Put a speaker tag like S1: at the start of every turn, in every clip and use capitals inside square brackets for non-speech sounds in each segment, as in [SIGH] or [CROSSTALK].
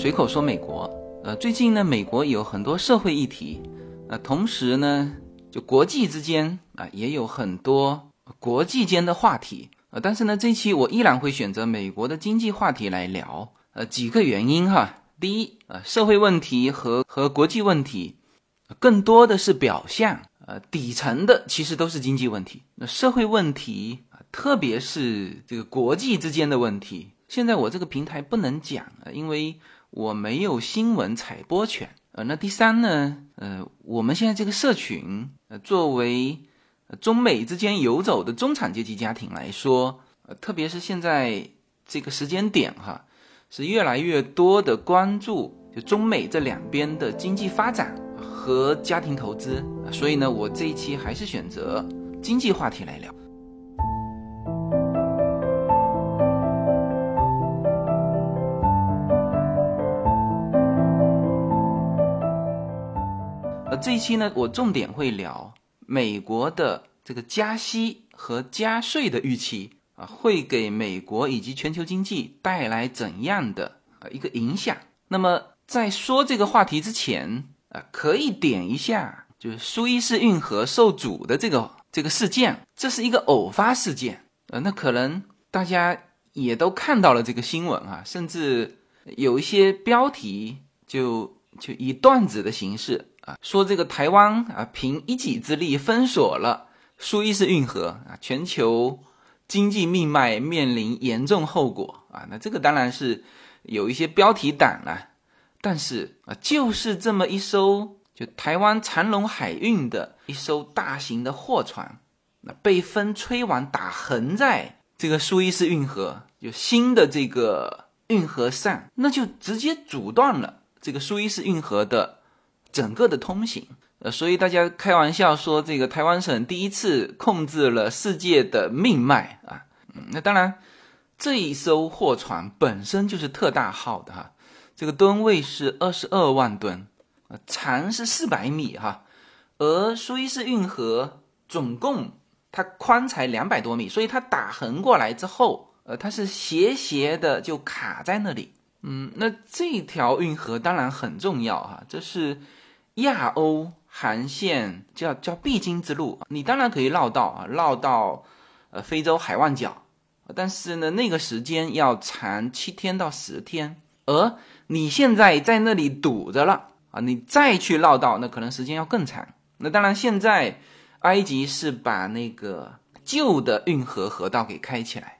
S1: 随口说美国，呃，最近呢，美国有很多社会议题，呃，同时呢，就国际之间啊，也有很多国际间的话题，呃，但是呢，这期我依然会选择美国的经济话题来聊，呃，几个原因哈，第一，呃，社会问题和和国际问题，更多的是表象，呃，底层的其实都是经济问题，那社会问题啊，特别是这个国际之间的问题。现在我这个平台不能讲，因为我没有新闻采播权。呃，那第三呢，呃，我们现在这个社群，呃，作为中美之间游走的中产阶级家庭来说，呃，特别是现在这个时间点哈，是越来越多的关注就中美这两边的经济发展和家庭投资。所以呢，我这一期还是选择经济话题来聊。这一期呢，我重点会聊美国的这个加息和加税的预期啊，会给美国以及全球经济带来怎样的呃一个影响？那么在说这个话题之前啊，可以点一下，就是苏伊士运河受阻的这个这个事件，这是一个偶发事件呃，那可能大家也都看到了这个新闻啊，甚至有一些标题就就以段子的形式。说这个台湾啊，凭一己之力封锁了苏伊士运河啊，全球经济命脉面临严重后果啊。那这个当然是有一些标题党了，但是啊，就是这么一艘就台湾长隆海运的一艘大型的货船，那被风吹完打横在这个苏伊士运河就新的这个运河上，那就直接阻断了这个苏伊士运河的。整个的通行，呃，所以大家开玩笑说，这个台湾省第一次控制了世界的命脉啊。嗯，那当然，这一艘货船本身就是特大号的哈，这个吨位是二十二万吨，啊，长是四百米哈，而苏伊士运河总共它宽才两百多米，所以它打横过来之后，呃，它是斜斜的就卡在那里。嗯，那这条运河当然很重要哈，这是。亚欧航线叫叫必经之路，你当然可以绕道啊，绕到呃非洲海湾角，但是呢，那个时间要长七天到十天，而你现在在那里堵着了啊，你再去绕道，那可能时间要更长。那当然，现在埃及是把那个旧的运河河道给开起来，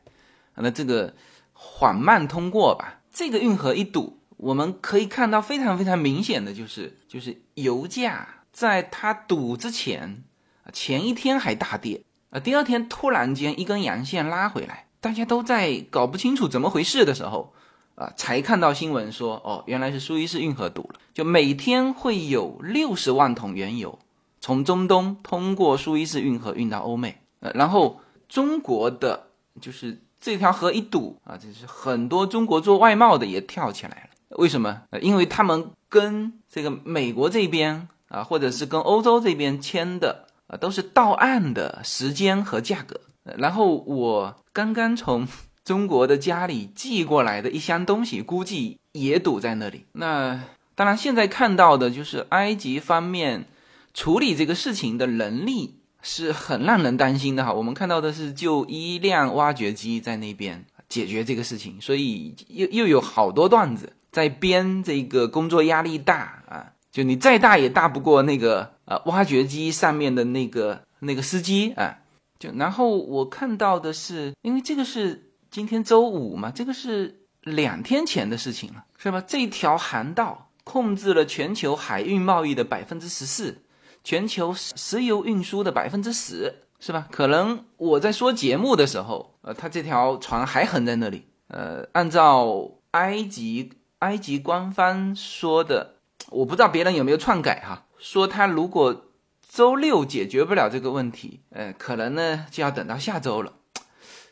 S1: 那这个缓慢通过吧，这个运河一堵。我们可以看到非常非常明显的就是，就是油价在它堵之前，前一天还大跌，啊，第二天突然间一根阳线拉回来，大家都在搞不清楚怎么回事的时候，啊，才看到新闻说，哦，原来是苏伊士运河堵了，就每天会有六十万桶原油从中东通过苏伊士运河运到欧美，呃，然后中国的就是这条河一堵啊，就是很多中国做外贸的也跳起来了。为什么？呃，因为他们跟这个美国这边啊，或者是跟欧洲这边签的啊，都是到岸的时间和价格。然后我刚刚从 [LAUGHS] 中国的家里寄过来的一箱东西，估计也堵在那里。那当然，现在看到的就是埃及方面处理这个事情的能力是很让人担心的哈。我们看到的是就一辆挖掘机在那边解决这个事情，所以又又有好多段子。在编这个工作压力大啊，就你再大也大不过那个呃挖掘机上面的那个那个司机啊。就然后我看到的是，因为这个是今天周五嘛，这个是两天前的事情了，是吧？这条航道控制了全球海运贸易的百分之十四，全球石油运输的百分之十，是吧？可能我在说节目的时候，呃，他这条船还横在那里。呃，按照埃及。埃及官方说的，我不知道别人有没有篡改哈。说他如果周六解决不了这个问题，呃，可能呢就要等到下周了。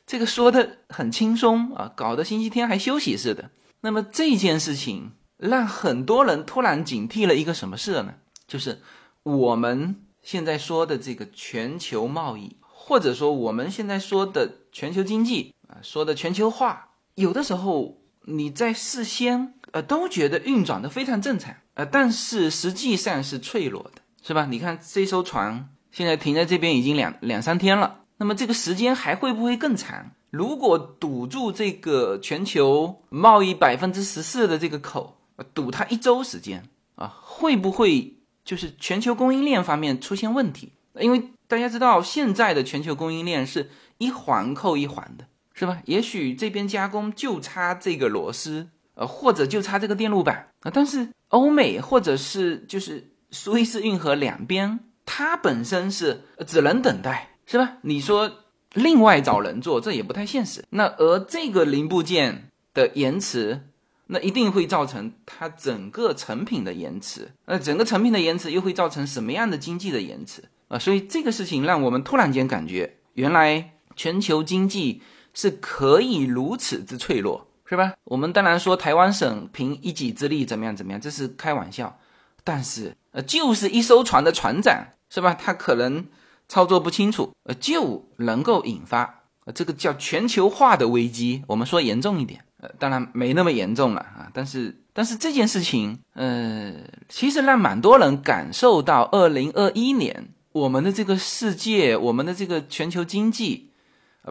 S1: 这个说的很轻松啊，搞得星期天还休息似的。那么这件事情让很多人突然警惕了一个什么事呢？就是我们现在说的这个全球贸易，或者说我们现在说的全球经济啊，说的全球化，有的时候。你在事先呃，都觉得运转的非常正常，呃，但是实际上是脆弱的，是吧？你看这艘船现在停在这边已经两两三天了，那么这个时间还会不会更长？如果堵住这个全球贸易百分之十四的这个口，堵它一周时间啊，会不会就是全球供应链方面出现问题？因为大家知道现在的全球供应链是一环扣一环的，是吧？也许这边加工就差这个螺丝。呃，或者就差这个电路板啊，但是欧美或者是就是苏伊士运河两边，它本身是只能等待，是吧？你说另外找人做，这也不太现实。那而这个零部件的延迟，那一定会造成它整个成品的延迟。那整个成品的延迟又会造成什么样的经济的延迟啊？所以这个事情让我们突然间感觉，原来全球经济是可以如此之脆弱。是吧？我们当然说台湾省凭一己之力怎么样怎么样，这是开玩笑。但是呃，就是一艘船的船长是吧？他可能操作不清楚，呃，就能够引发呃这个叫全球化的危机。我们说严重一点，呃，当然没那么严重了啊。但是但是这件事情，呃，其实让蛮多人感受到，二零二一年我们的这个世界，我们的这个全球经济。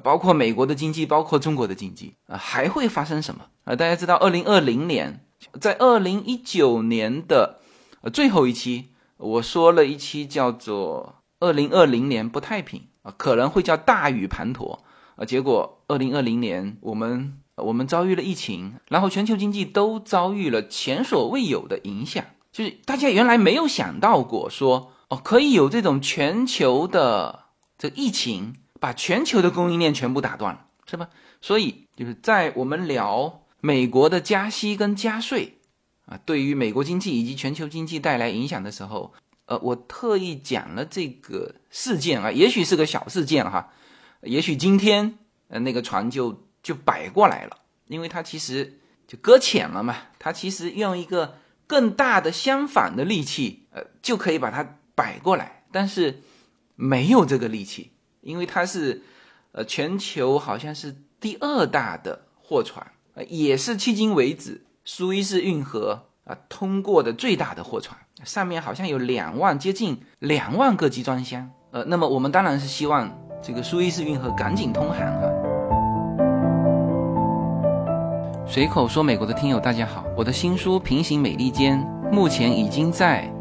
S1: 包括美国的经济，包括中国的经济啊，还会发生什么啊？大家知道，二零二零年，在二零一九年的呃最后一期，我说了一期叫做“二零二零年不太平”啊，可能会叫大雨滂沱啊。结果二零二零年，我们我们遭遇了疫情，然后全球经济都遭遇了前所未有的影响，就是大家原来没有想到过说哦，可以有这种全球的这疫情。把全球的供应链全部打断了，是吧？所以就是在我们聊美国的加息跟加税啊，对于美国经济以及全球经济带来影响的时候，呃，我特意讲了这个事件啊，也许是个小事件哈，也许今天呃那个船就就摆过来了，因为它其实就搁浅了嘛，它其实用一个更大的相反的力气，呃，就可以把它摆过来，但是没有这个力气。因为它是，呃，全球好像是第二大的货船，呃，也是迄今为止苏伊士运河啊通过的最大的货船，上面好像有两万接近两万个集装箱，呃，那么我们当然是希望这个苏伊士运河赶紧通航啊。随口说，美国的听友大家好，我的新书《平行美利坚》目前已经在。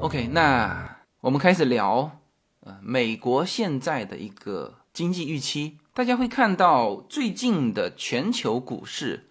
S1: OK，那我们开始聊，呃，美国现在的一个经济预期。大家会看到最近的全球股市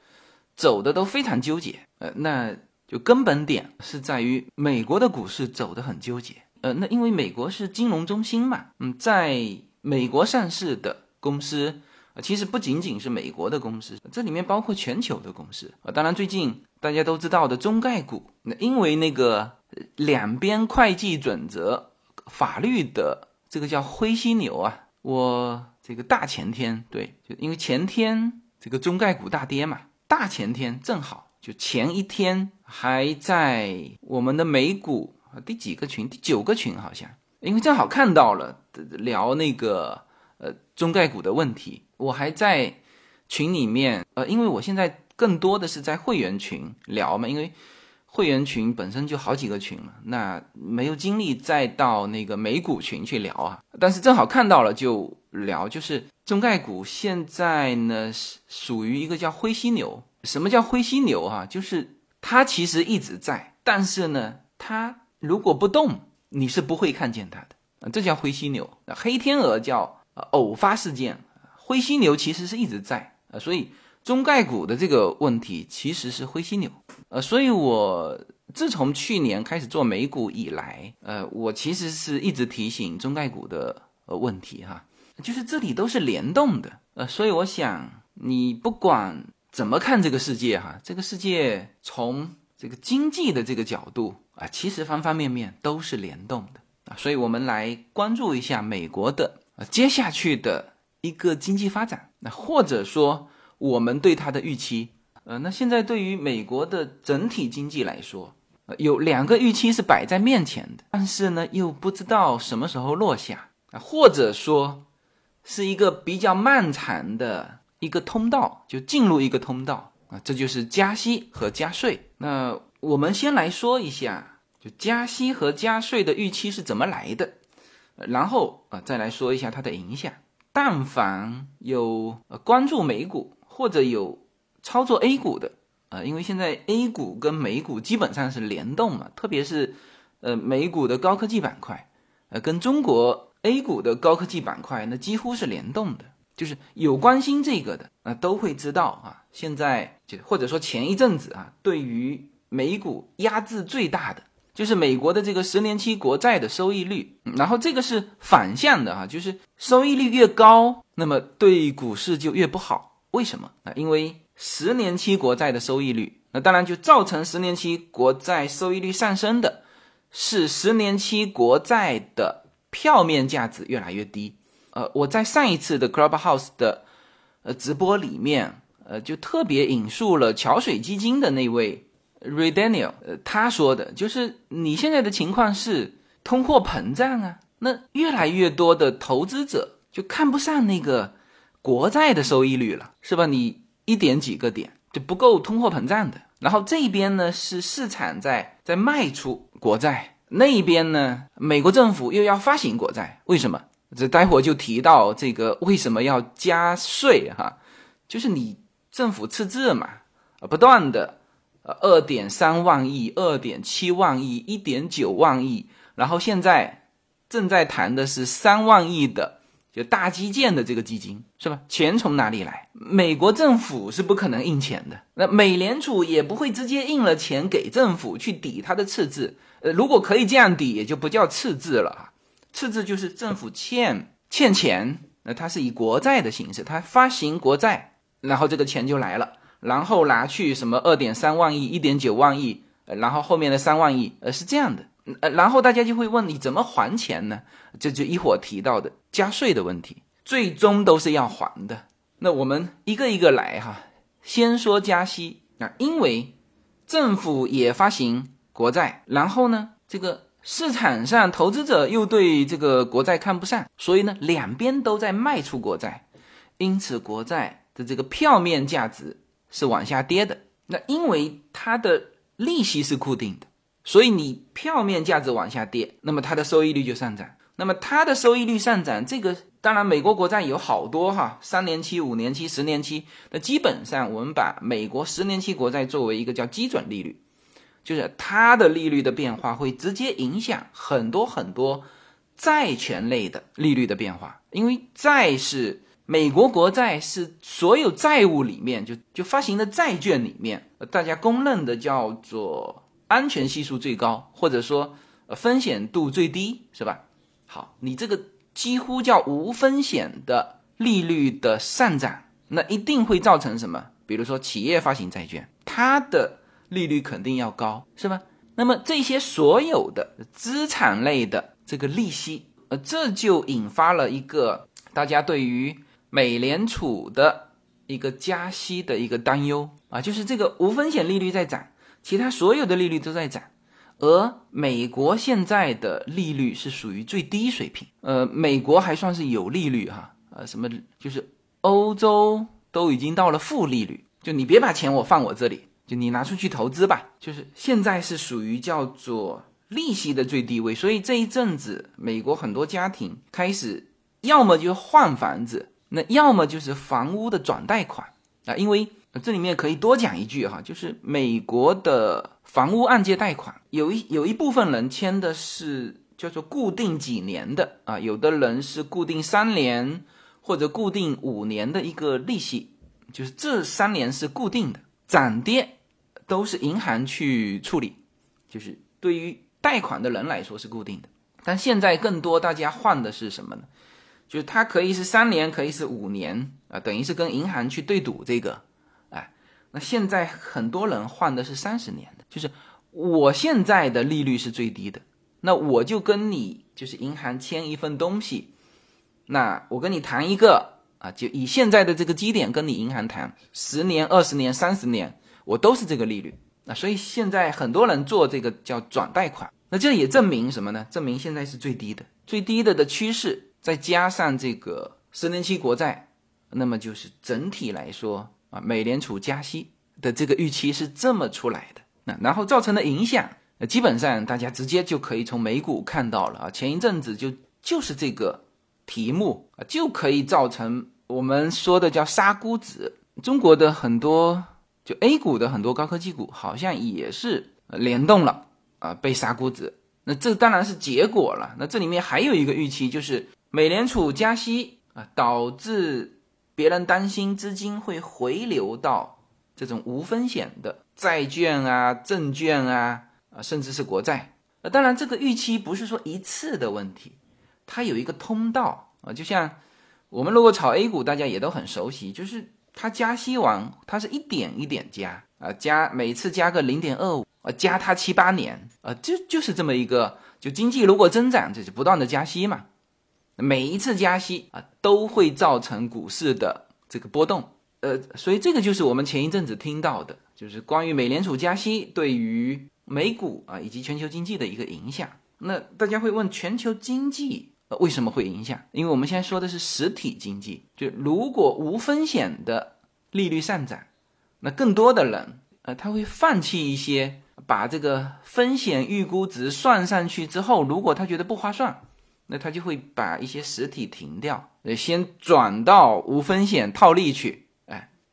S1: 走的都非常纠结，呃，那就根本点是在于美国的股市走的很纠结，呃，那因为美国是金融中心嘛，嗯，在美国上市的公司，其实不仅仅是美国的公司，这里面包括全球的公司啊。当然，最近大家都知道的中概股，那因为那个。两边会计准则、法律的这个叫灰犀牛啊！我这个大前天对，就因为前天这个中概股大跌嘛，大前天正好就前一天还在我们的美股第几个群？第九个群好像，因为正好看到了聊那个呃中概股的问题，我还在群里面呃，因为我现在更多的是在会员群聊嘛，因为。会员群本身就好几个群了，那没有精力再到那个美股群去聊啊。但是正好看到了就聊，就是中概股现在呢是属于一个叫灰犀牛。什么叫灰犀牛啊？就是它其实一直在，但是呢，它如果不动，你是不会看见它的。这叫灰犀牛。黑天鹅叫偶发事件，灰犀牛其实是一直在啊。所以中概股的这个问题其实是灰犀牛。呃，所以我自从去年开始做美股以来，呃，我其实是一直提醒中概股的呃问题哈，就是这里都是联动的，呃，所以我想你不管怎么看这个世界哈，这个世界从这个经济的这个角度啊，其实方方面面都是联动的。啊，所以我们来关注一下美国的啊接下去的一个经济发展，那或者说我们对它的预期，呃，那现在对于美国的整体经济来说，呃，有两个预期是摆在面前的，但是呢又不知道什么时候落下啊，或者说是一个比较漫长的一个通道，就进入一个通道。啊，这就是加息和加税。那我们先来说一下，就加息和加税的预期是怎么来的，然后啊，再来说一下它的影响。但凡有关注美股或者有操作 A 股的啊，因为现在 A 股跟美股基本上是联动嘛，特别是呃美股的高科技板块，呃跟中国 A 股的高科技板块那几乎是联动的。就是有关心这个的啊，都会知道啊。现在就或者说前一阵子啊，对于美股压制最大的就是美国的这个十年期国债的收益率，然后这个是反向的啊，就是收益率越高，那么对股市就越不好。为什么啊？因为十年期国债的收益率，那当然就造成十年期国债收益率上升的，是十年期国债的票面价值越来越低。呃，我在上一次的 Clubhouse 的呃直播里面，呃，就特别引述了桥水基金的那位 Ray Daniel，呃，他说的就是你现在的情况是通货膨胀啊，那越来越多的投资者就看不上那个国债的收益率了，是吧？你一点几个点就不够通货膨胀的，然后这边呢是市场在在卖出国债，那边呢美国政府又要发行国债，为什么？这待会儿就提到这个为什么要加税哈，就是你政府赤字嘛，啊不断的，呃二点三万亿、二点七万亿、一点九万亿，然后现在正在谈的是三万亿的大基建的这个基金是吧？钱从哪里来？美国政府是不可能印钱的，那美联储也不会直接印了钱给政府去抵它的赤字，呃如果可以这样抵，也就不叫赤字了。赤字就是政府欠欠钱，那它是以国债的形式，它发行国债，然后这个钱就来了，然后拿去什么二点三万亿、一点九万亿，然后后面的三万亿，呃是这样的，呃然后大家就会问你怎么还钱呢？这就一会儿提到的加税的问题，最终都是要还的。那我们一个一个来哈，先说加息啊，因为政府也发行国债，然后呢这个。市场上投资者又对这个国债看不上，所以呢，两边都在卖出国债，因此国债的这个票面价值是往下跌的。那因为它的利息是固定的，所以你票面价值往下跌，那么它的收益率就上涨。那么它的收益率上涨，这个当然美国国债有好多哈，三年期、五年期、十年期。那基本上我们把美国十年期国债作为一个叫基准利率。就是它的利率的变化会直接影响很多很多债权类的利率的变化，因为债是美国国债是所有债务里面就就发行的债券里面，大家公认的叫做安全系数最高，或者说风险度最低，是吧？好，你这个几乎叫无风险的利率的上涨，那一定会造成什么？比如说企业发行债券，它的。利率肯定要高，是吧？那么这些所有的资产类的这个利息，呃，这就引发了一个大家对于美联储的一个加息的一个担忧啊，就是这个无风险利率在涨，其他所有的利率都在涨，而美国现在的利率是属于最低水平，呃，美国还算是有利率哈，呃，什么就是欧洲都已经到了负利率，就你别把钱我放我这里。就你拿出去投资吧，就是现在是属于叫做利息的最低位，所以这一阵子美国很多家庭开始要么就换房子，那要么就是房屋的转贷款。啊，因为这里面可以多讲一句哈，就是美国的房屋按揭贷款有一有一部分人签的是叫做固定几年的啊，有的人是固定三年或者固定五年的一个利息，就是这三年是固定的，涨跌。都是银行去处理，就是对于贷款的人来说是固定的，但现在更多大家换的是什么呢？就是它可以是三年，可以是五年啊，等于是跟银行去对赌这个，哎，那现在很多人换的是三十年的，就是我现在的利率是最低的，那我就跟你就是银行签一份东西，那我跟你谈一个啊，就以现在的这个基点跟你银行谈，十年、二十年、三十年，我都是这个利率。那所以现在很多人做这个叫转贷款，那这也证明什么呢？证明现在是最低的，最低的的趋势，再加上这个十年期国债，那么就是整体来说啊，美联储加息的这个预期是这么出来的。那然后造成的影响，基本上大家直接就可以从美股看到了啊，前一阵子就就是这个题目啊，就可以造成我们说的叫杀估值。中国的很多就 A 股的很多高科技股，好像也是联动了啊，被杀估值。那这当然是结果了。那这里面还有一个预期，就是美联储加息啊，导致别人担心资金会回流到这种无风险的。债券啊，证券啊，啊，甚至是国债。那当然，这个预期不是说一次的问题，它有一个通道啊。就像我们如果炒 A 股，大家也都很熟悉，就是它加息完，它是一点一点加啊，加每次加个零点二五啊，加它七八年啊，就就是这么一个。就经济如果增长，就是不断的加息嘛。每一次加息啊，都会造成股市的这个波动。呃，所以这个就是我们前一阵子听到的。就是关于美联储加息对于美股啊以及全球经济的一个影响。那大家会问，全球经济为什么会影响？因为我们现在说的是实体经济。就如果无风险的利率上涨，那更多的人呃他会放弃一些，把这个风险预估值算上去之后，如果他觉得不划算，那他就会把一些实体停掉，呃，先转到无风险套利去。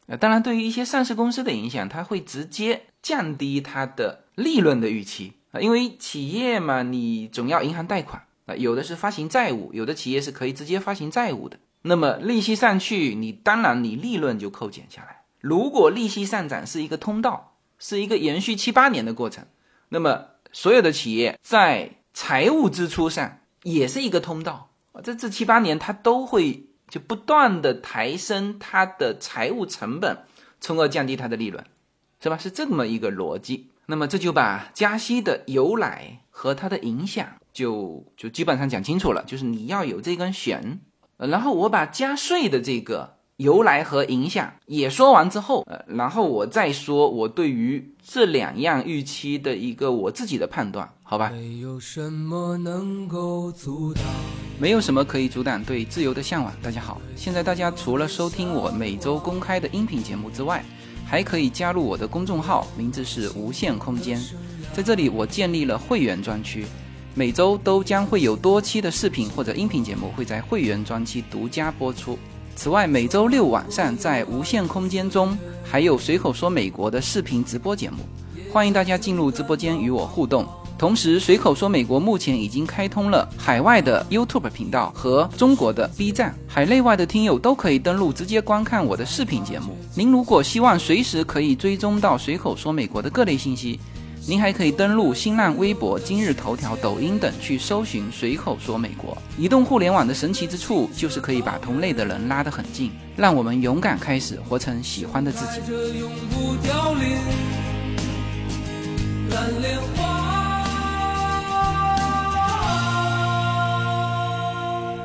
S1: 那当然，对于一些上市公司的影响，它会直接降低它的利润的预期啊，因为企业嘛，你总要银行贷款啊，有的是发行债务，有的企业是可以直接发行债务的。那么利息上去，你当然你利润就扣减下来。如果利息上涨是一个通道，是一个延续七八年的过程，那么所有的企业在财务支出上也是一个通道，这这七八年它都会。就不断的抬升它的财务成本，从而降低它的利润，是吧？是这么一个逻辑。那么这就把加息的由来和它的影响就就基本上讲清楚了。就是你要有这根弦，然后我把加税的这个由来和影响也说完之后，呃，然后我再说我对于这两样预期的一个我自己的判断，好吧？没有什么能够阻挡。没有什么可以阻挡对自由的向往。大家好，现在大家除了收听我每周公开的音频节目之外，还可以加入我的公众号，名字是无限空间。在这里，我建立了会员专区，每周都将会有多期的视频或者音频节目会在会员专区独家播出。此外，每周六晚上在无限空间中还有随口说美国的视频直播节目，欢迎大家进入直播间与我互动。同时，随口说美国目前已经开通了海外的 YouTube 频道和中国的 B 站，海内外的听友都可以登录直接观看我的视频节目。您如果希望随时可以追踪到随口说美国的各类信息，您还可以登录新浪微博、今日头条、抖音等去搜寻随口说美国。移动互联网的神奇之处就是可以把同类的人拉得很近，让我们勇敢开始，活成喜欢的自己。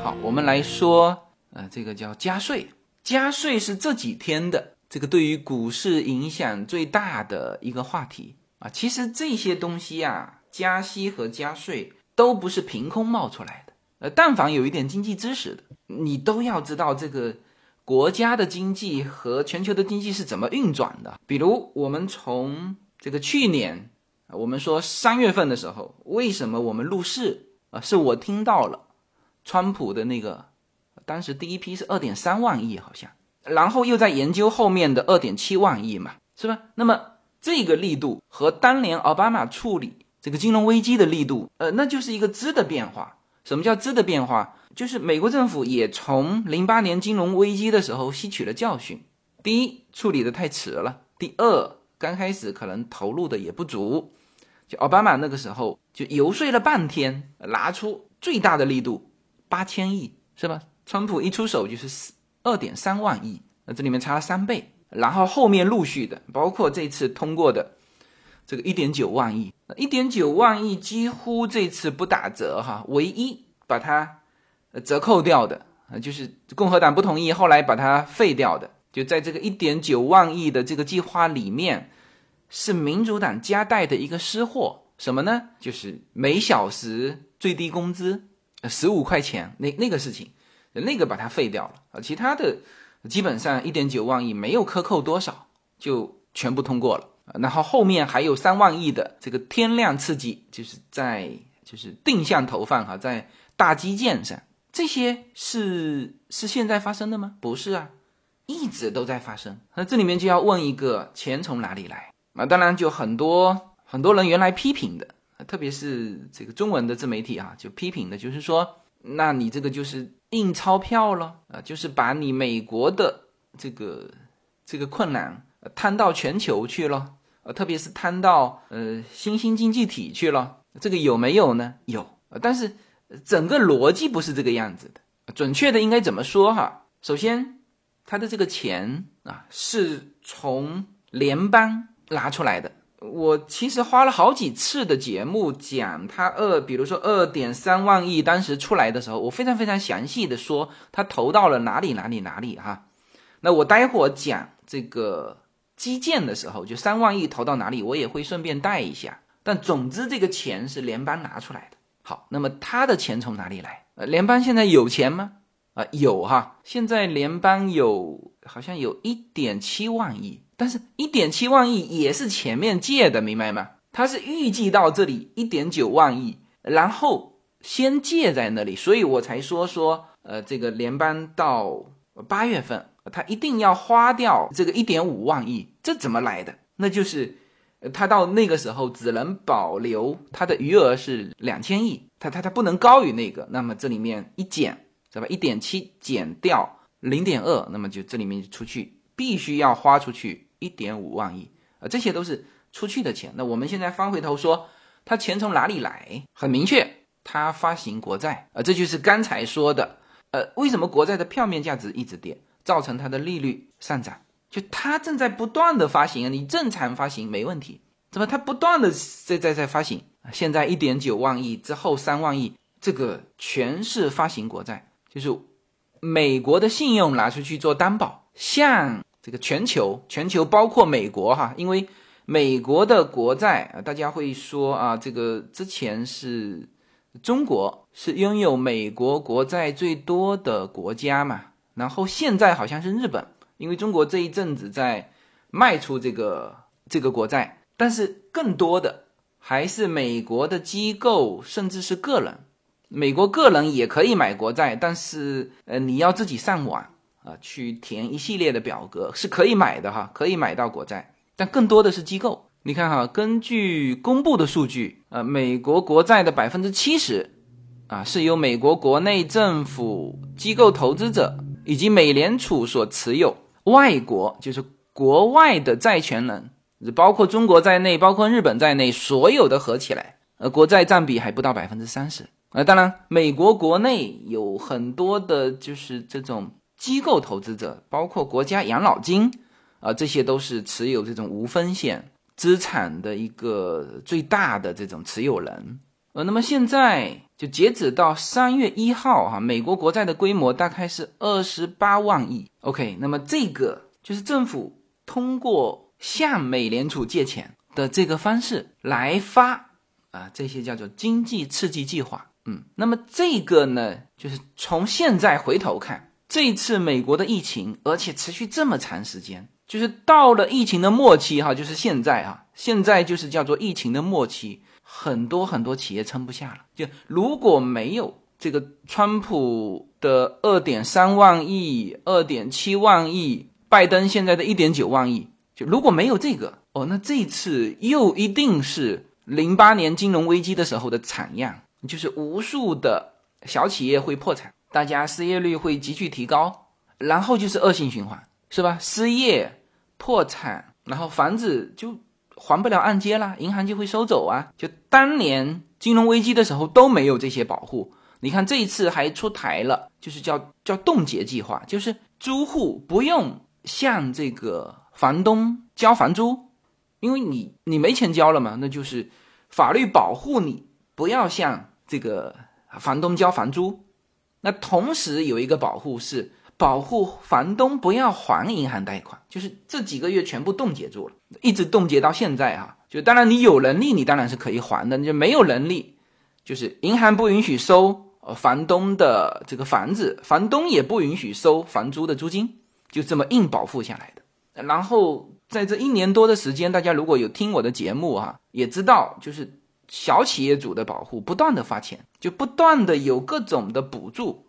S1: 好我们来说，呃，这个叫加税，加税是这几天的这个对于股市影响最大的一个话题啊。其实这些东西啊，加息和加税都不是凭空冒出来的。呃，但凡有一点经济知识的，你都要知道这个国家的经济和全球的经济是怎么运转的。比如，我们从这个去年，我们说三月份的时候，为什么我们入市啊？是我听到了。川普的那个，当时第一批是二点三万亿，好像，然后又在研究后面的二点七万亿嘛，是吧？那么这个力度和当年奥巴马处理这个金融危机的力度，呃，那就是一个质的变化。什么叫质的变化？就是美国政府也从零八年金融危机的时候吸取了教训。第一，处理的太迟了；第二，刚开始可能投入的也不足。就奥巴马那个时候就游说了半天，拿出最大的力度。八千亿是吧？川普一出手就是四二点三万亿，那这里面差了三倍。然后后面陆续的，包括这次通过的这个一点九万亿，一点九万亿几乎这次不打折哈，唯一把它折扣掉的，就是共和党不同意，后来把它废掉的，就在这个一点九万亿的这个计划里面，是民主党夹带的一个失货，什么呢？就是每小时最低工资十五块钱那那个事情，那个把它废掉了啊，其他的基本上一点九万亿没有克扣多少，就全部通过了。然后后面还有三万亿的这个天量刺激，就是在就是定向投放哈，在大基建上，这些是是现在发生的吗？不是啊，一直都在发生。那这里面就要问一个钱从哪里来啊？当然就很多很多人原来批评的，特别是这个中文的自媒体啊，就批评的就是说，那你这个就是印钞票了啊，就是把你美国的这个这个困难摊到全球去了。呃，特别是摊到呃新兴经济体去了，这个有没有呢？有，但是整个逻辑不是这个样子的。准确的应该怎么说哈？首先，他的这个钱啊是从联邦拿出来的。我其实花了好几次的节目讲他二，比如说二点三万亿当时出来的时候，我非常非常详细的说他投到了哪里哪里哪里哈。那我待会儿讲这个。基建的时候，就三万亿投到哪里，我也会顺便带一下。但总之，这个钱是联邦拿出来的。好，那么他的钱从哪里来？呃，联邦现在有钱吗？啊，有哈。现在联邦有好像有一点七万亿，但是一点七万亿也是前面借的，明白吗？他是预计到这里一点九万亿，然后先借在那里，所以我才说说，呃，这个联邦到八月份。他一定要花掉这个一点五万亿，这怎么来的？那就是，他到那个时候只能保留他的余额是两千亿，他他他不能高于那个。那么这里面一减，是吧？一点七减掉零点二，那么就这里面出去必须要花出去一点五万亿啊，这些都是出去的钱。那我们现在翻回头说，他钱从哪里来？很明确，他发行国债啊，这就是刚才说的，呃，为什么国债的票面价值一直跌？造成它的利率上涨，就它正在不断的发行啊，你正常发行没问题，怎么它不断的在在在发行？现在一点九万亿之后三万亿，这个全是发行国债，就是美国的信用拿出去做担保，向这个全球，全球包括美国哈，因为美国的国债啊，大家会说啊，这个之前是中国是拥有美国国债最多的国家嘛。然后现在好像是日本，因为中国这一阵子在卖出这个这个国债，但是更多的还是美国的机构，甚至是个人。美国个人也可以买国债，但是呃你要自己上网啊去填一系列的表格是可以买的哈，可以买到国债。但更多的是机构。你看哈，根据公布的数据，呃，美国国债的百分之七十啊是由美国国内政府机构投资者。以及美联储所持有外国就是国外的债权人，包括中国在内，包括日本在内，所有的合起来，呃，国债占比还不到百分之三十。呃，当然，美国国内有很多的，就是这种机构投资者，包括国家养老金，啊，这些都是持有这种无风险资产的一个最大的这种持有人。呃，那么现在就截止到三月一号哈，美国国债的规模大概是二十八万亿。OK，那么这个就是政府通过向美联储借钱的这个方式来发啊，这些叫做经济刺激计划。嗯，那么这个呢，就是从现在回头看，这次美国的疫情，而且持续这么长时间，就是到了疫情的末期哈，就是现在啊，现在就是叫做疫情的末期。很多很多企业撑不下了。就如果没有这个川普的二点三万亿、二点七万亿，拜登现在的一点九万亿，就如果没有这个哦，那这次又一定是零八年金融危机的时候的惨样，就是无数的小企业会破产，大家失业率会急剧提高，然后就是恶性循环，是吧？失业、破产，然后房子就。还不了按揭啦，银行就会收走啊！就当年金融危机的时候都没有这些保护，你看这一次还出台了，就是叫叫冻结计划，就是租户不用向这个房东交房租，因为你你没钱交了嘛，那就是法律保护你不要向这个房东交房租。那同时有一个保护是保护房东不要还银行贷款，就是这几个月全部冻结住了，一直冻结到现在哈。就当然你有能力，你当然是可以还的，你就没有能力，就是银行不允许收呃房东的这个房子，房东也不允许收房租的租金，就这么硬保护下来的。然后在这一年多的时间，大家如果有听我的节目哈，也知道就是小企业主的保护不断的发钱，就不断的有各种的补助，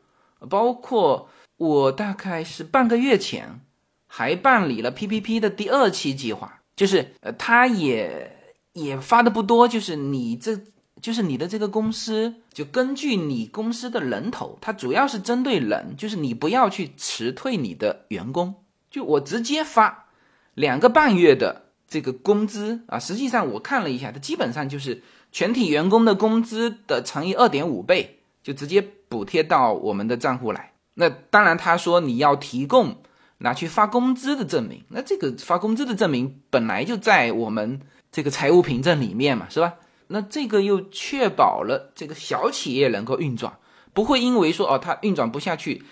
S1: 包括我大概是半个月前还办理了 PPP 的第二期计划，就是呃，他也也发的不多，就是你这就是你的这个公司，就根据你公司的人头，它主要是针对人，就是你不要去辞退你的员工。就我直接发两个半月的这个工资啊，实际上我看了一下，它基本上就是全体员工的工资的乘以二点五倍，就直接补贴到我们的账户来。那当然，他说你要提供拿去发工资的证明，那这个发工资的证明本来就在我们这个财务凭证里面嘛，是吧？那这个又确保了这个小企业能够运转，不会因为说哦它运转不下去，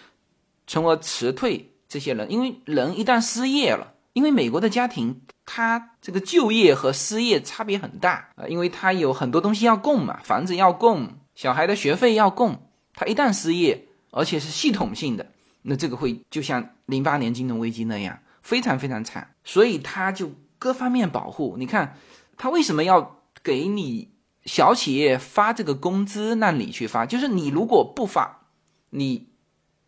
S1: 从而辞退。这些人，因为人一旦失业了，因为美国的家庭，他这个就业和失业差别很大啊，因为他有很多东西要供嘛，房子要供，小孩的学费要供，他一旦失业，而且是系统性的，那这个会就像零八年金融危机那样，非常非常惨，所以他就各方面保护。你看，他为什么要给你小企业发这个工资让你去发？就是你如果不发，你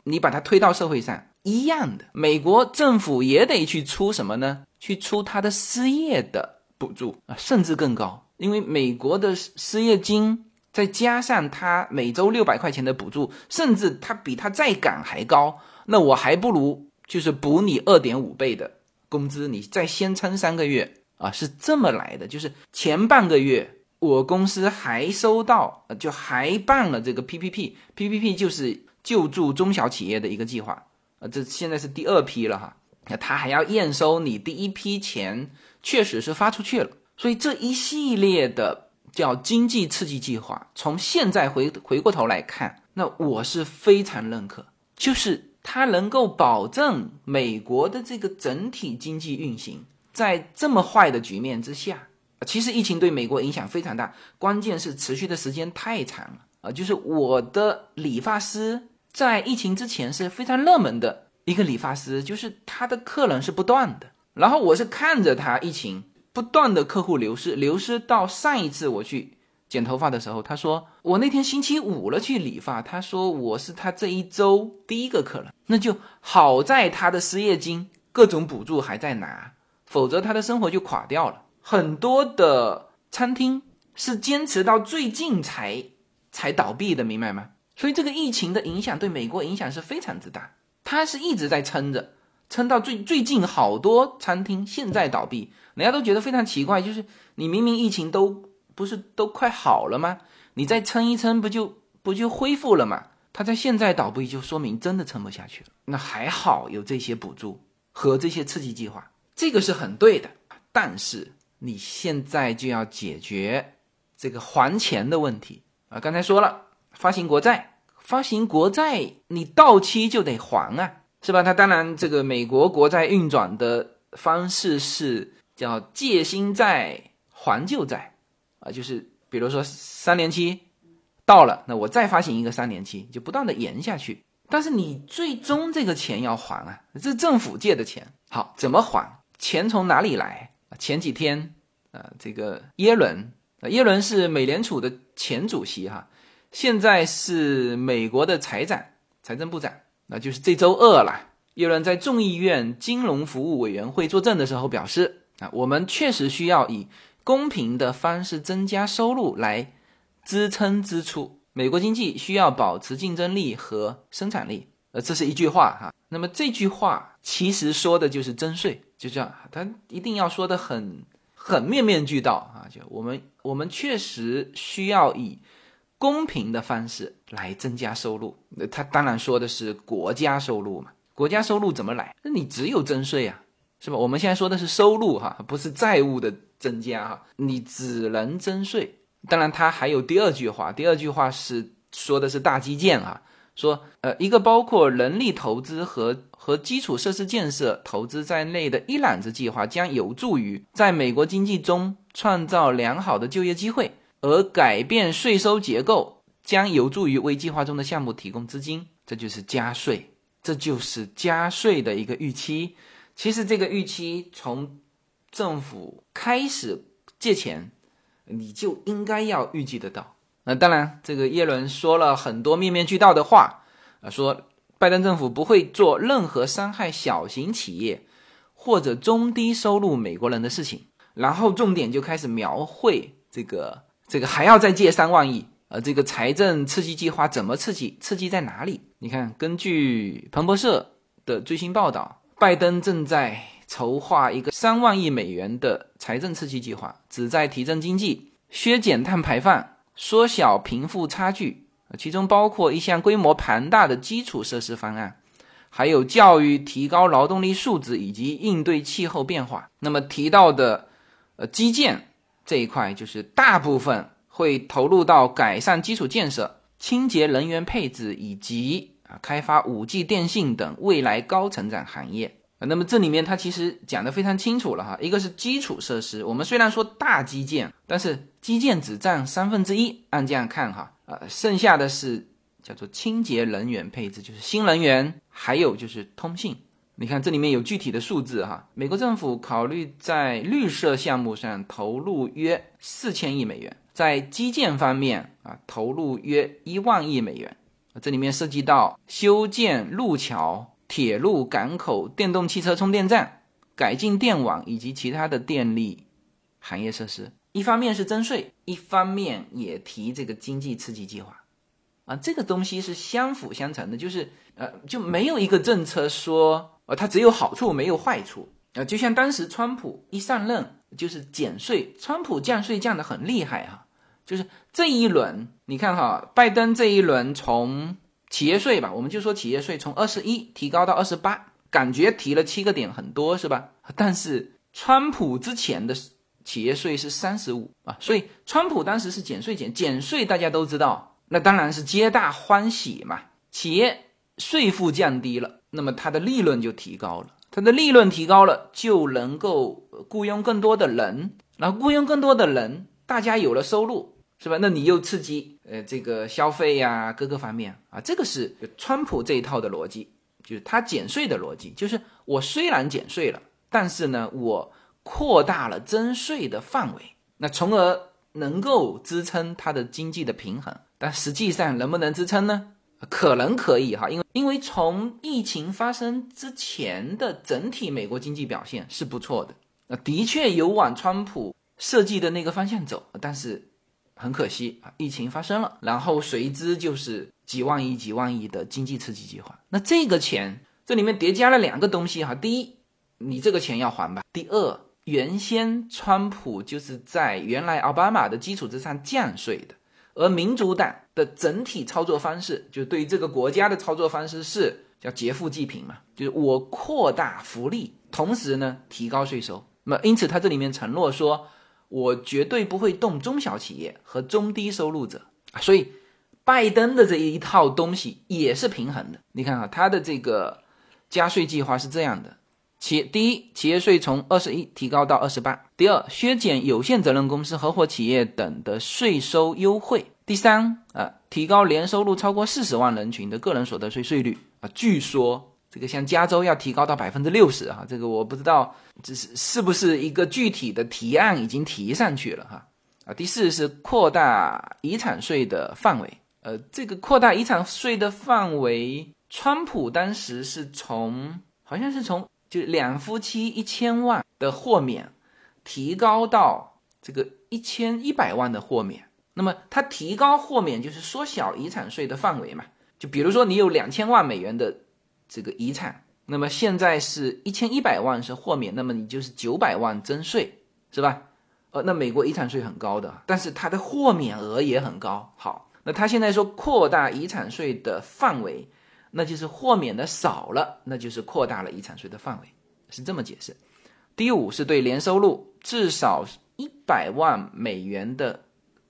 S1: 你把它推到社会上。一样的，美国政府也得去出什么呢？去出他的失业的补助啊，甚至更高，因为美国的失业金再加上他每周六百块钱的补助，甚至他比他在岗还高。那我还不如就是补你二点五倍的工资，你再先撑三个月啊，是这么来的。就是前半个月我公司还收到，就还办了这个 PPP，PPP 就是救助中小企业的一个计划。啊，这现在是第二批了哈，那他还要验收你第一批钱确实是发出去了，所以这一系列的叫经济刺激计划，从现在回回过头来看，那我是非常认可，就是它能够保证美国的这个整体经济运行，在这么坏的局面之下，其实疫情对美国影响非常大，关键是持续的时间太长了。啊，就是我的理发师。在疫情之前是非常热门的一个理发师，就是他的客人是不断的。然后我是看着他疫情不断的客户流失，流失到上一次我去剪头发的时候，他说我那天星期五了去理发，他说我是他这一周第一个客人。那就好在他的失业金各种补助还在拿，否则他的生活就垮掉了。很多的餐厅是坚持到最近才才倒闭的，明白吗？所以这个疫情的影响对美国影响是非常之大，它是一直在撑着，撑到最最近好多餐厅现在倒闭，人家都觉得非常奇怪，就是你明明疫情都不是都快好了吗？你再撑一撑不就不就恢复了吗？它在现在倒闭就说明真的撑不下去了。那还好有这些补助和这些刺激计划，这个是很对的。但是你现在就要解决这个还钱的问题啊！刚才说了。发行国债，发行国债，你到期就得还啊，是吧？它当然，这个美国国债运转的方式是叫借新债还旧债，啊，就是比如说三年期到了，那我再发行一个三年期，就不断的延下去。但是你最终这个钱要还啊，这政府借的钱，好，怎么还？钱从哪里来？前几天啊，这个耶伦，耶伦是美联储的前主席哈。现在是美国的财长、财政部长，那就是这周二了。耶伦在众议院金融服务委员会作证的时候表示：“啊，我们确实需要以公平的方式增加收入来支撑支出。美国经济需要保持竞争力和生产力。”呃，这是一句话哈。那么这句话其实说的就是征税，就这样，他一定要说的很很面面俱到啊。就我们我们确实需要以。公平的方式来增加收入，那他当然说的是国家收入嘛？国家收入怎么来？那你只有征税啊，是吧？我们现在说的是收入哈，不是债务的增加哈，你只能征税。当然，他还有第二句话，第二句话是说的是大基建哈，说呃一个包括人力投资和和基础设施建设投资在内的一揽子计划，将有助于在美国经济中创造良好的就业机会，而改变税收结构将有助于为计划中的项目提供资金。这就是加税，这就是加税的一个预期。其实这个预期从政府开始借钱，你就应该要预计得到。那当然，这个耶伦说了很多面面俱到的话啊，说拜登政府不会做任何伤害小型企业或者中低收入美国人的事情。然后重点就开始描绘这个这个还要再借三万亿，呃，这个财政刺激计划怎么刺激？刺激在哪里？你看，根据彭博社的最新报道。拜登正在筹划一个三万亿美元的财政刺激计划，旨在提振经济、削减碳排放、缩小贫富差距。其中包括一项规模庞大的基础设施方案，还有教育、提高劳动力素质以及应对气候变化。那么提到的呃基建这一块，就是大部分会投入到改善基础建设、清洁能源配置以及啊。开发五 G 电信等未来高成长行业啊，那么这里面它其实讲的非常清楚了哈。一个是基础设施，我们虽然说大基建，但是基建只占三分之一，按这样看哈，呃，剩下的是叫做清洁能源配置，就是新能源，还有就是通信。你看这里面有具体的数字哈，美国政府考虑在绿色项目上投入约四千亿美元，在基建方面啊投入约一万亿美元。这里面涉及到修建路桥、铁路、港口、电动汽车充电站、改进电网以及其他的电力行业设施。一方面是征税，一方面也提这个经济刺激计划。啊，这个东西是相辅相成的，就是呃，就没有一个政策说呃它只有好处没有坏处啊。就像当时川普一上任就是减税，川普降税降得很厉害啊。就是这一轮，你看哈，拜登这一轮从企业税吧，我们就说企业税从二十一提高到二十八，感觉提了七个点，很多是吧？但是川普之前的企业税是三十五啊，所以川普当时是减税减减税，大家都知道，那当然是皆大欢喜嘛。企业税负降低了，那么它的利润就提高了，它的利润提高了，就能够雇佣更多的人，然后雇佣更多的人，大家有了收入。是吧？那你又刺激呃这个消费呀，各个方面啊，这个是川普这一套的逻辑，就是他减税的逻辑，就是我虽然减税了，但是呢，我扩大了征税的范围，那从而能够支撑它的经济的平衡。但实际上能不能支撑呢？可能可以哈，因为因为从疫情发生之前的整体美国经济表现是不错的，那的确有往川普设计的那个方向走，但是。很可惜啊，疫情发生了，然后随之就是几万亿、几万亿的经济刺激计划。那这个钱，这里面叠加了两个东西哈。第一，你这个钱要还吧；第二，原先川普就是在原来奥巴马的基础之上降税的，而民主党的整体操作方式，就对于这个国家的操作方式是叫劫富济贫嘛，就是我扩大福利，同时呢提高税收。那么因此，他这里面承诺说。我绝对不会动中小企业和中低收入者所以拜登的这一套东西也是平衡的。你看啊，他的这个加税计划是这样的：企第一，企业税从二十一提高到二十八；第二，削减有限责任公司、合伙企业等的税收优惠；第三，啊，提高年收入超过四十万人群的个人所得税税率啊。据说。这个像加州要提高到百分之六十哈，这个我不知道这是是不是一个具体的提案已经提上去了哈啊。第四是扩大遗产税的范围，呃，这个扩大遗产税的范围，川普当时是从好像是从就两夫妻一千万的豁免提高到这个一千一百万的豁免。那么他提高豁免就是缩小遗产税的范围嘛？就比如说你有两千万美元的。这个遗产，那么现在是一千一百万是豁免，那么你就是九百万征税，是吧？呃，那美国遗产税很高的，但是它的豁免额也很高。好，那他现在说扩大遗产税的范围，那就是豁免的少了，那就是扩大了遗产税的范围，是这么解释。第五是对年收入至少一百万美元的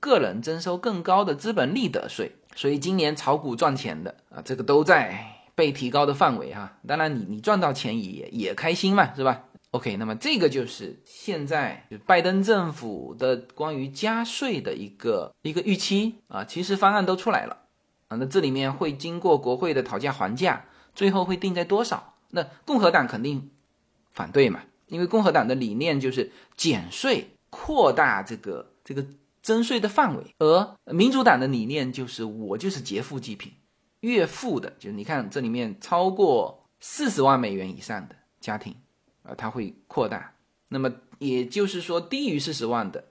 S1: 个人征收更高的资本利得税。所以今年炒股赚钱的啊，这个都在被提高的范围哈。当然，你你赚到钱也也开心嘛，是吧？OK，那么这个就是现在拜登政府的关于加税的一个一个预期啊。其实方案都出来了那这里面会经过国会的讨价还价，最后会定在多少？那共和党肯定反对嘛。因为共和党的理念就是减税、扩大这个这个征税的范围，而民主党的理念就是我就是劫富济贫，越富的，就是你看这里面超过四十万美元以上的家庭，啊，它会扩大。那么也就是说，低于四十万的，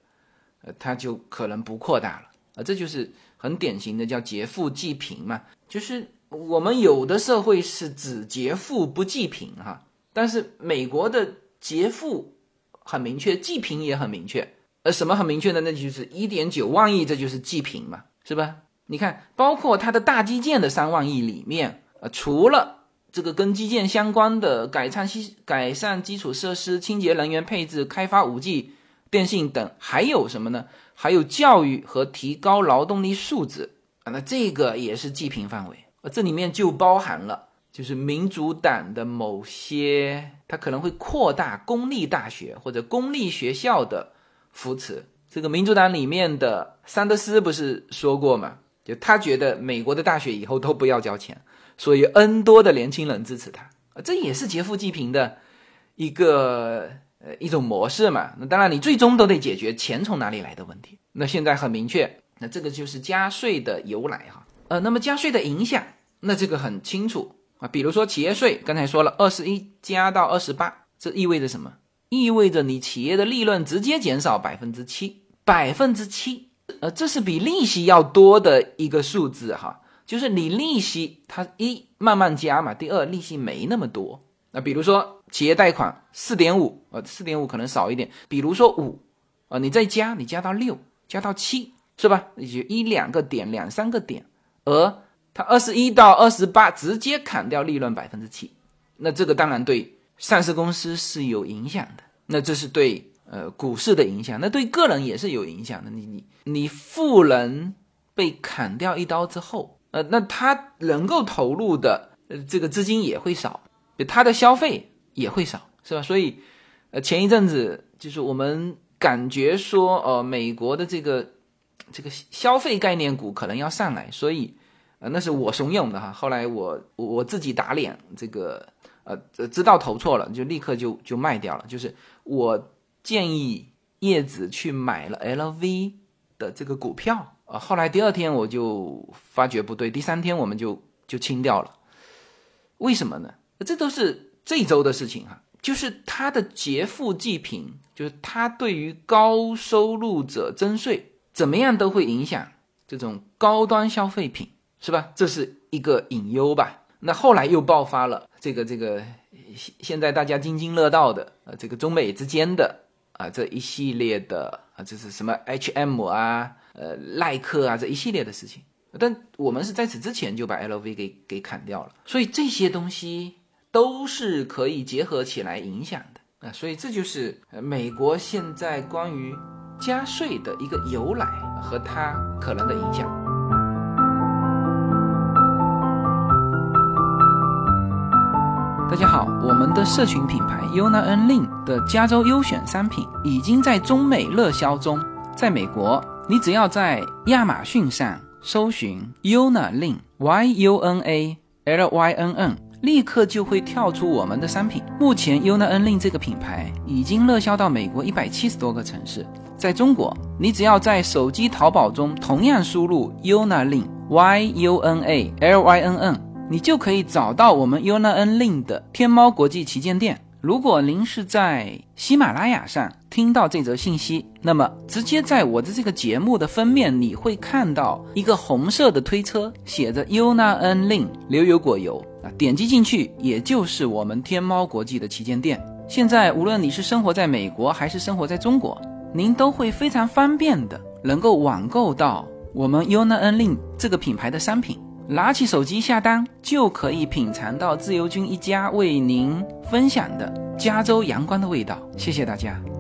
S1: 呃，它就可能不扩大了啊。这就是很典型的叫劫富济贫嘛，就是我们有的社会是只劫富不济贫哈，但是美国的。劫富很明确，济贫也很明确。呃，什么很明确的？那就是一点九万亿，这就是济贫嘛，是吧？你看，包括它的大基建的三万亿里面，呃，除了这个跟基建相关的改善基改善基础设施、清洁能源配置、开发五 G、电信等，还有什么呢？还有教育和提高劳动力素质啊，那这个也是济贫范围。这里面就包含了。就是民主党的某些，他可能会扩大公立大学或者公立学校的扶持。这个民主党里面的桑德斯不是说过吗？就他觉得美国的大学以后都不要交钱，所以 N 多的年轻人支持他，这也是劫富济贫的一个呃一种模式嘛。那当然，你最终都得解决钱从哪里来的问题。那现在很明确，那这个就是加税的由来哈。呃，那么加税的影响，那这个很清楚。啊，比如说企业税，刚才说了，二十一加到二十八，这意味着什么？意味着你企业的利润直接减少百分之七，百分之七，呃，这是比利息要多的一个数字哈。就是你利息它一慢慢加嘛，第二利息没那么多。那比如说企业贷款四点五，呃，四点五可能少一点。比如说五，啊，你再加，你加到六，加到七，是吧？也就一两个点，两三个点，而。它二十一到二十八直接砍掉利润百分之七，那这个当然对上市公司是有影响的。那这是对呃股市的影响，那对个人也是有影响的。你你你富人被砍掉一刀之后，呃，那他能够投入的呃这个资金也会少，他的消费也会少，是吧？所以呃前一阵子就是我们感觉说，呃美国的这个这个消费概念股可能要上来，所以。呃，那是我怂恿的哈。后来我我自己打脸，这个呃知道投错了，就立刻就就卖掉了。就是我建议叶子去买了 LV 的这个股票啊。后来第二天我就发觉不对，第三天我们就就清掉了。为什么呢？这都是这周的事情哈。就是他的劫富济贫，就是他对于高收入者征税，怎么样都会影响这种高端消费品。是吧？这是一个隐忧吧。那后来又爆发了这个这个，现现在大家津津乐道的呃，这个中美之间的啊这一系列的啊，这是什么 H M 啊，呃耐克啊这一系列的事情。但我们是在此之前就把 L V 给给砍掉了，所以这些东西都是可以结合起来影响的啊。所以这就是美国现在关于加税的一个由来和它可能的影响。大家好，我们的社群品牌 Yuna N Lin 的加州优选商品已经在中美热销中。在美国，你只要在亚马逊上搜寻 Yuna Lin Y U N A L Y N N，立刻就会跳出我们的商品。目前，Una Nlin 这个品牌已经热销到美国一百七十多个城市。在中国，你只要在手机淘宝中同样输入 Yuna Lin Y U N A L Y N N。你就可以找到我们 Una Nlin 的天猫国际旗舰店。如果您是在喜马拉雅上听到这则信息，那么直接在我的这个节目的封面，你会看到一个红色的推车，写着 “Una Nlin 牛油果油啊，点击进去，也就是我们天猫国际的旗舰店。现在无论你是生活在美国还是生活在中国，您都会非常方便的能够网购到我们 Yuna N Lin 这个品牌的商品。拿起手机下单，就可以品尝到自由军一家为您分享的加州阳光的味道。谢谢大家。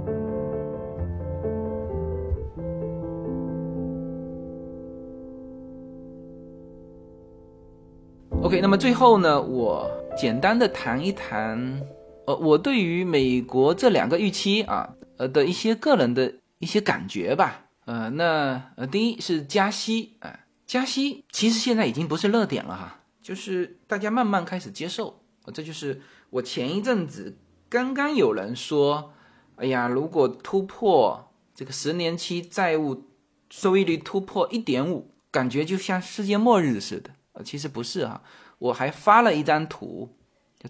S1: OK，那么最后呢，我简单的谈一谈，呃，我对于美国这两个预期啊，呃的一些个人的一些感觉吧。呃，那呃，第一是加息啊，加息其实现在已经不是热点了哈，就是大家慢慢开始接受。这就是我前一阵子刚刚有人说，哎呀，如果突破这个十年期债务收益率突破一点五，感觉就像世界末日似的。其实不是啊，我还发了一张图，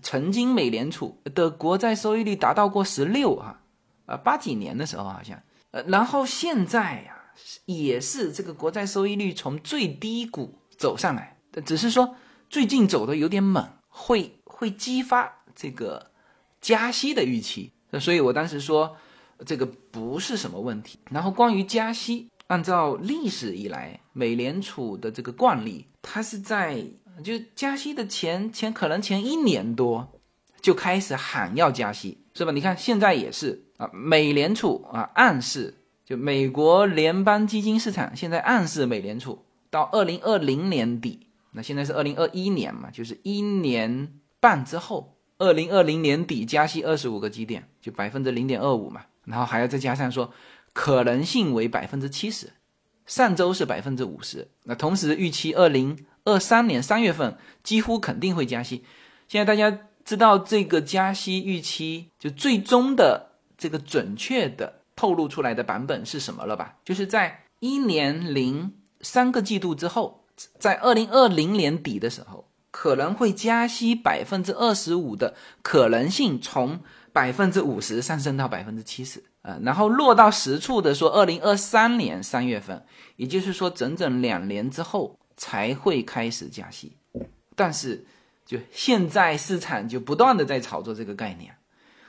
S1: 曾经美联储的国债收益率达到过十六啊，啊八几年的时候好像，呃，然后现在呀也是这个国债收益率从最低谷走上来，只是说最近走的有点猛，会会激发这个加息的预期，所以我当时说这个不是什么问题。然后关于加息。按照历史以来，美联储的这个惯例，它是在就加息的前前可能前一年多就开始喊要加息，是吧？你看现在也是啊，美联储啊暗示，就美国联邦基金市场现在暗示美联储到二零二零年底，那现在是二零二一年嘛，就是一年半之后，二零二零年底加息二十五个基点，就百分之零点二五嘛，然后还要再加上说。可能性为百分之七十，上周是百分之五十。那同时预期二零二三年三月份几乎肯定会加息。现在大家知道这个加息预期就最终的这个准确的透露出来的版本是什么了吧？就是在一年零三个季度之后，在二零二零年底的时候，可能会加息百分之二十五的可能性从百分之五十上升到百分之七十。呃，然后落到实处的说，二零二三年三月份，也就是说整整两年之后才会开始加息。但是，就现在市场就不断的在炒作这个概念，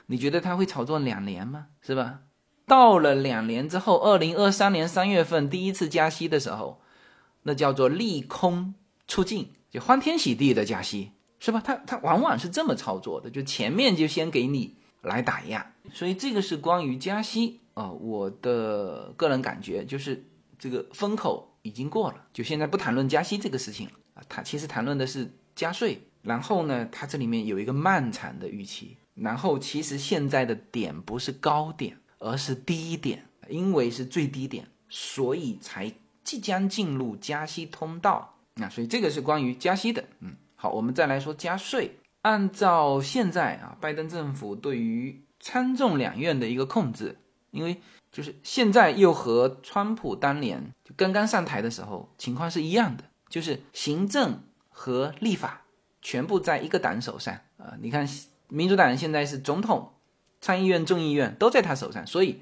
S1: 你觉得他会炒作两年吗？是吧？到了两年之后，二零二三年三月份第一次加息的时候，那叫做利空出尽，就欢天喜地的加息，是吧？他他往往是这么操作的，就前面就先给你。来打压，所以这个是关于加息啊，我的个人感觉就是这个风口已经过了，就现在不谈论加息这个事情了啊，它其实谈论的是加税，然后呢，它这里面有一个漫长的预期，然后其实现在的点不是高点，而是低点，因为是最低点，所以才即将进入加息通道，那所以这个是关于加息的，嗯，好，我们再来说加税。按照现在啊，拜登政府对于参众两院的一个控制，因为就是现在又和川普当年就刚刚上台的时候情况是一样的，就是行政和立法全部在一个党手上啊。你看，民主党现在是总统、参议院、众议院都在他手上，所以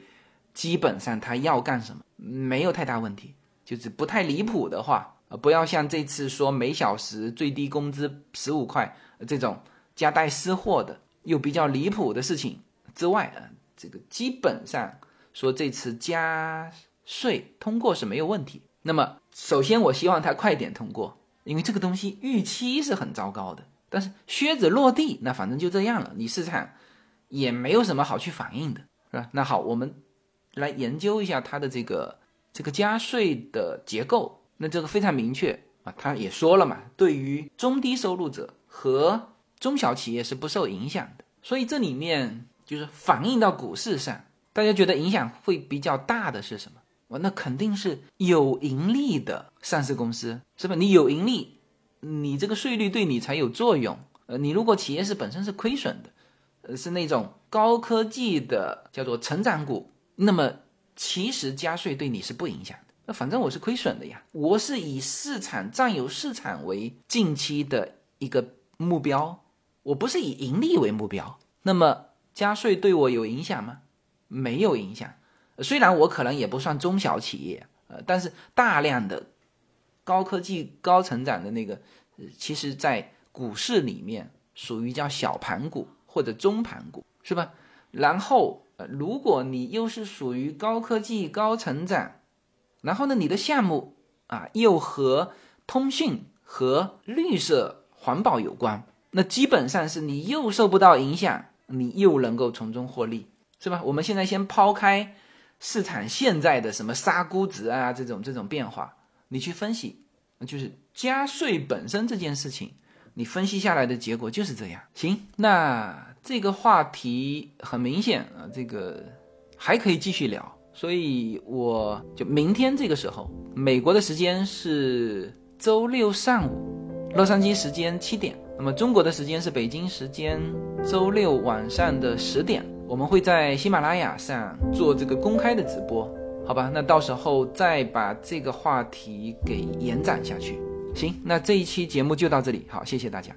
S1: 基本上他要干什么没有太大问题，就是不太离谱的话啊，不要像这次说每小时最低工资十五块这种。夹带私货的又比较离谱的事情之外啊，这个基本上说这次加税通过是没有问题。那么首先我希望它快点通过，因为这个东西预期是很糟糕的。但是靴子落地，那反正就这样了，你市场也没有什么好去反应的，是吧？那好，我们来研究一下它的这个这个加税的结构。那这个非常明确啊，他也说了嘛，对于中低收入者和中小企业是不受影响的，所以这里面就是反映到股市上，大家觉得影响会比较大的是什么？那肯定是有盈利的上市公司，是吧？你有盈利，你这个税率对你才有作用。呃，你如果企业是本身是亏损的，呃，是那种高科技的叫做成长股，那么其实加税对你是不影响的。那反正我是亏损的呀，我是以市场占有市场为近期的一个目标。我不是以盈利为目标，那么加税对我有影响吗？没有影响。虽然我可能也不算中小企业，呃，但是大量的高科技、高成长的那个，呃其实在股市里面属于叫小盘股或者中盘股，是吧？然后，呃，如果你又是属于高科技、高成长，然后呢，你的项目啊又和通讯和绿色环保有关。那基本上是你又受不到影响，你又能够从中获利，是吧？我们现在先抛开市场现在的什么杀估值啊这种这种变化，你去分析，就是加税本身这件事情，你分析下来的结果就是这样。行，那这个话题很明显啊，这个还可以继续聊，所以我就明天这个时候，美国的时间是周六上午。洛杉矶时间七点，那么中国的时间是北京时间周六晚上的十点，我们会在喜马拉雅上做这个公开的直播，好吧？那到时候再把这个话题给延展下去。行，那这一期节目就到这里，好，谢谢大家。